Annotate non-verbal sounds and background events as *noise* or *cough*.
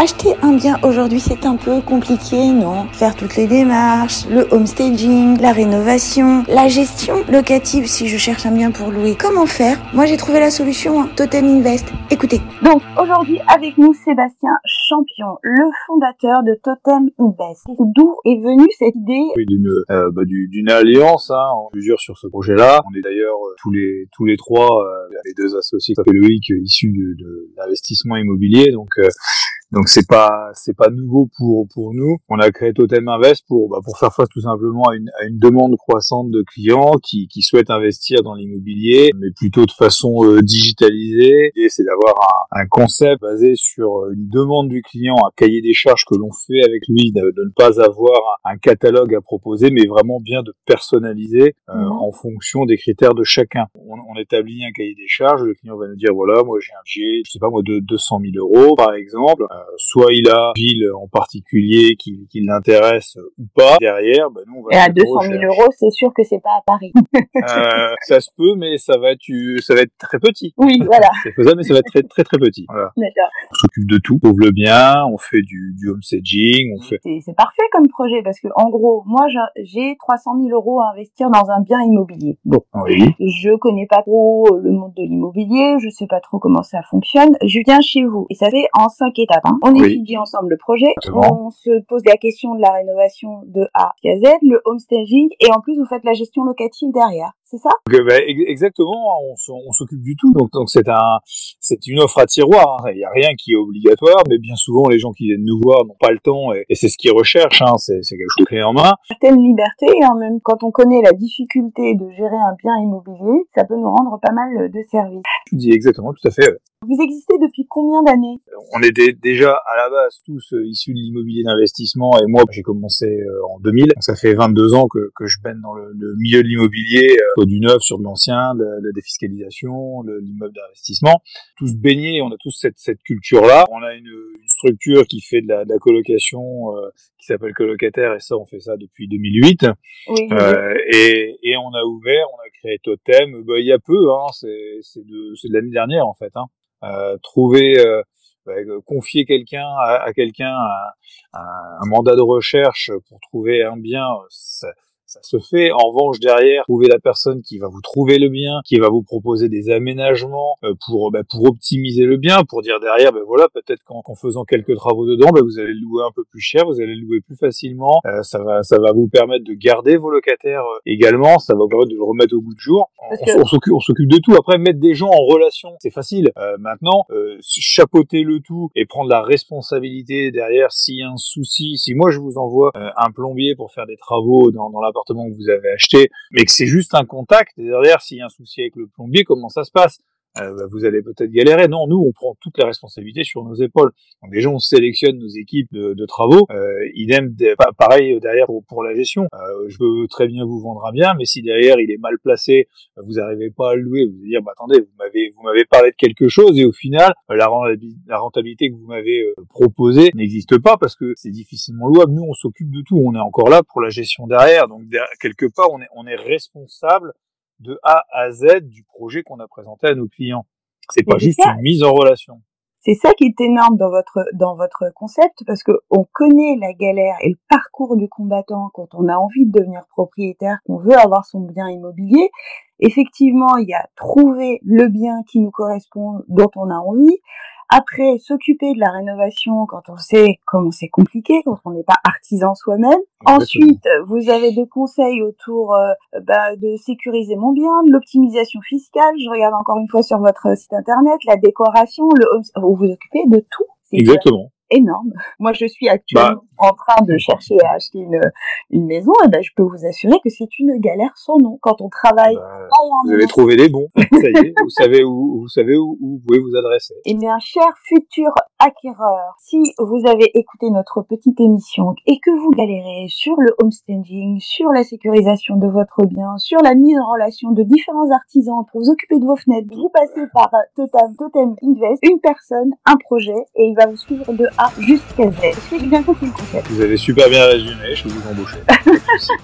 Acheter un bien aujourd'hui, c'est un peu compliqué, non? Faire toutes les démarches, le homestaging, la rénovation, la gestion locative si je cherche un bien pour louer. Comment faire? Moi, j'ai trouvé la solution, hein. Totem Invest. Écoutez. Donc, aujourd'hui, avec nous, Sébastien Champion, le fondateur de Totem Invest. D'où est venue cette idée? Oui, d'une euh, bah, d'une alliance, hein, en plusieurs sur ce projet-là. On est d'ailleurs euh, tous les tous les trois, euh, les deux associés, Loïc, issus de, de l'investissement immobilier. Donc donc c'est pas c'est pas nouveau pour pour nous. On a créé Totem Invest pour bah, pour faire face tout simplement à une, à une demande croissante de clients qui, qui souhaitent investir dans l'immobilier, mais plutôt de façon euh, digitalisée. Et c'est d'avoir un, un, concept basé sur euh, une demande du client, un cahier des charges que l'on fait avec lui, de, de, ne pas avoir un, catalogue à proposer, mais vraiment bien de personnaliser euh, mhm. en fonction des critères de chacun. On, on, établit un cahier des charges, le client va nous dire voilà moi j'ai un budget, je sais pas moi de 200 000 euros par exemple euh, soit il a une ville en particulier qui, qui l'intéresse ou pas. Derrière, ben nous on va. Et à 200 000 euros, c'est sûr que c'est pas à Paris. euh, ça se peut, mais ça va être, ça va être très petit. Oui, voilà. C'est faisable, mais ça va être très très très petit. Voilà. D'accord. On s'occupe de tout, on le bien, on fait du, du homestaging, on fait. C'est parfait comme projet parce que en gros, moi j'ai 300 000 euros à investir dans un bien immobilier. Bon. Oui. Je connais pas trop le monde de l'immobilier, je sais pas trop comment ça fonctionne. Je viens chez vous et ça fait en cinq étapes. Hein. On étudie ensemble le projet, on se pose la question de la rénovation de A à Z, le homestaging, et en plus vous faites la gestion locative derrière c'est ça? Euh, bah, Exactement, on, s'occupe du tout. Donc, donc c'est un, c'est une offre à tiroir. Hein. Il n'y a rien qui est obligatoire, mais bien souvent les gens qui viennent nous voir n'ont pas le temps et, c'est ce qu'ils recherchent. Hein. C'est, quelque chose de clé en main. Certaine liberté, hein, même quand on connaît la difficulté de gérer un bien immobilier, ça peut nous rendre pas mal de services. Tu dis exactement, tout à fait. Vous existez depuis combien d'années? On était déjà à la base tous euh, issus de l'immobilier d'investissement et moi j'ai commencé euh, en 2000. ça fait 22 ans que, que je baigne dans le, le milieu de l'immobilier, euh, du neuf sur de l'ancien, de, la défiscalisation, l'immeuble d'investissement. Tous baignés, on a tous cette, cette culture-là. On a une, une, structure qui fait de la, de la colocation qui s'appelle colocataire et ça on fait ça depuis 2008. Oui, et, et on a ouvert, on a créé Totem, bah, il y a peu, hein, c'est de, de l'année dernière en fait. Hein. Euh, trouver euh, bah, confier quelqu'un à, à quelqu'un un, un, mandat de recherche pour trouver un bien, ça, ça se fait. En revanche, derrière, trouver la personne qui va vous trouver le bien, qui va vous proposer des aménagements euh, pour bah, pour optimiser le bien, pour dire derrière, ben voilà, peut-être qu'en faisant quelques travaux dedans, ben vous allez le louer un peu plus cher, vous allez le louer plus facilement. Euh, ça va ça va vous permettre de garder vos locataires euh, également. Ça va vous permettre de le remettre au bout du jour. On, s'occupe on s'occupe de tout. Après, mettre des gens en relation, c'est facile. maintenant, chapeauter le tout et prendre la responsabilité derrière s'il y a un souci. Si moi je vous envoie un plombier pour faire des travaux dans, dans la que vous avez acheté, mais que c'est juste un contact. derrière, s'il y a un souci avec le plombier, comment ça se passe? Euh, bah, vous allez peut-être galérer. Non, nous, on prend toutes les responsabilités sur nos épaules. Donc déjà, on sélectionne nos équipes de, de travaux. Euh, idem, pareil derrière pour, la gestion. Euh, je veux très bien vous vendre un bien, mais si derrière il est mal placé, vous n'arrivez pas à le louer, vous allez dire, bah, attendez, vous m'avez vous m'avez parlé de quelque chose et au final, la, la rentabilité que vous m'avez euh, proposée n'existe pas parce que c'est difficilement louable. Nous, on s'occupe de tout. On est encore là pour la gestion derrière. Donc quelque part, on est on est responsable de A à Z du projet qu'on a présenté à nos clients. C'est pas juste une mise en relation. C'est ça qui est énorme dans votre dans votre concept parce que on connaît la galère et le parcours du combattant quand on a envie de devenir propriétaire, qu'on veut avoir son bien immobilier. Effectivement, il y a trouver le bien qui nous correspond, dont on a envie. Après, s'occuper de la rénovation quand on sait comment c'est compliqué, quand on n'est pas artisan soi-même. Ensuite, vous avez des conseils autour euh, bah, de sécuriser mon bien, de l'optimisation fiscale. Je regarde encore une fois sur votre site internet, la décoration, le vous vous occupez de tout. Exactement énorme. Moi, je suis actuellement bah. En train de chercher à acheter une, une maison, et ben, je peux vous assurer que c'est une galère sans nom quand on travaille. Bah, vous avez trouvé les bons. *laughs* Ça y est, vous savez où, vous savez où, où, vous pouvez vous adresser. Eh bien, cher futur acquéreur, si vous avez écouté notre petite émission et que vous galérez sur le homestaging, sur la sécurisation de votre bien, sur la mise en relation de différents artisans pour vous occuper de vos fenêtres, vous passez par Totem, Totem Invest, une personne, un projet, et il va vous suivre de a jusqu'à Z. Bien compris Vous avez super bien résumé, je vous embaucher.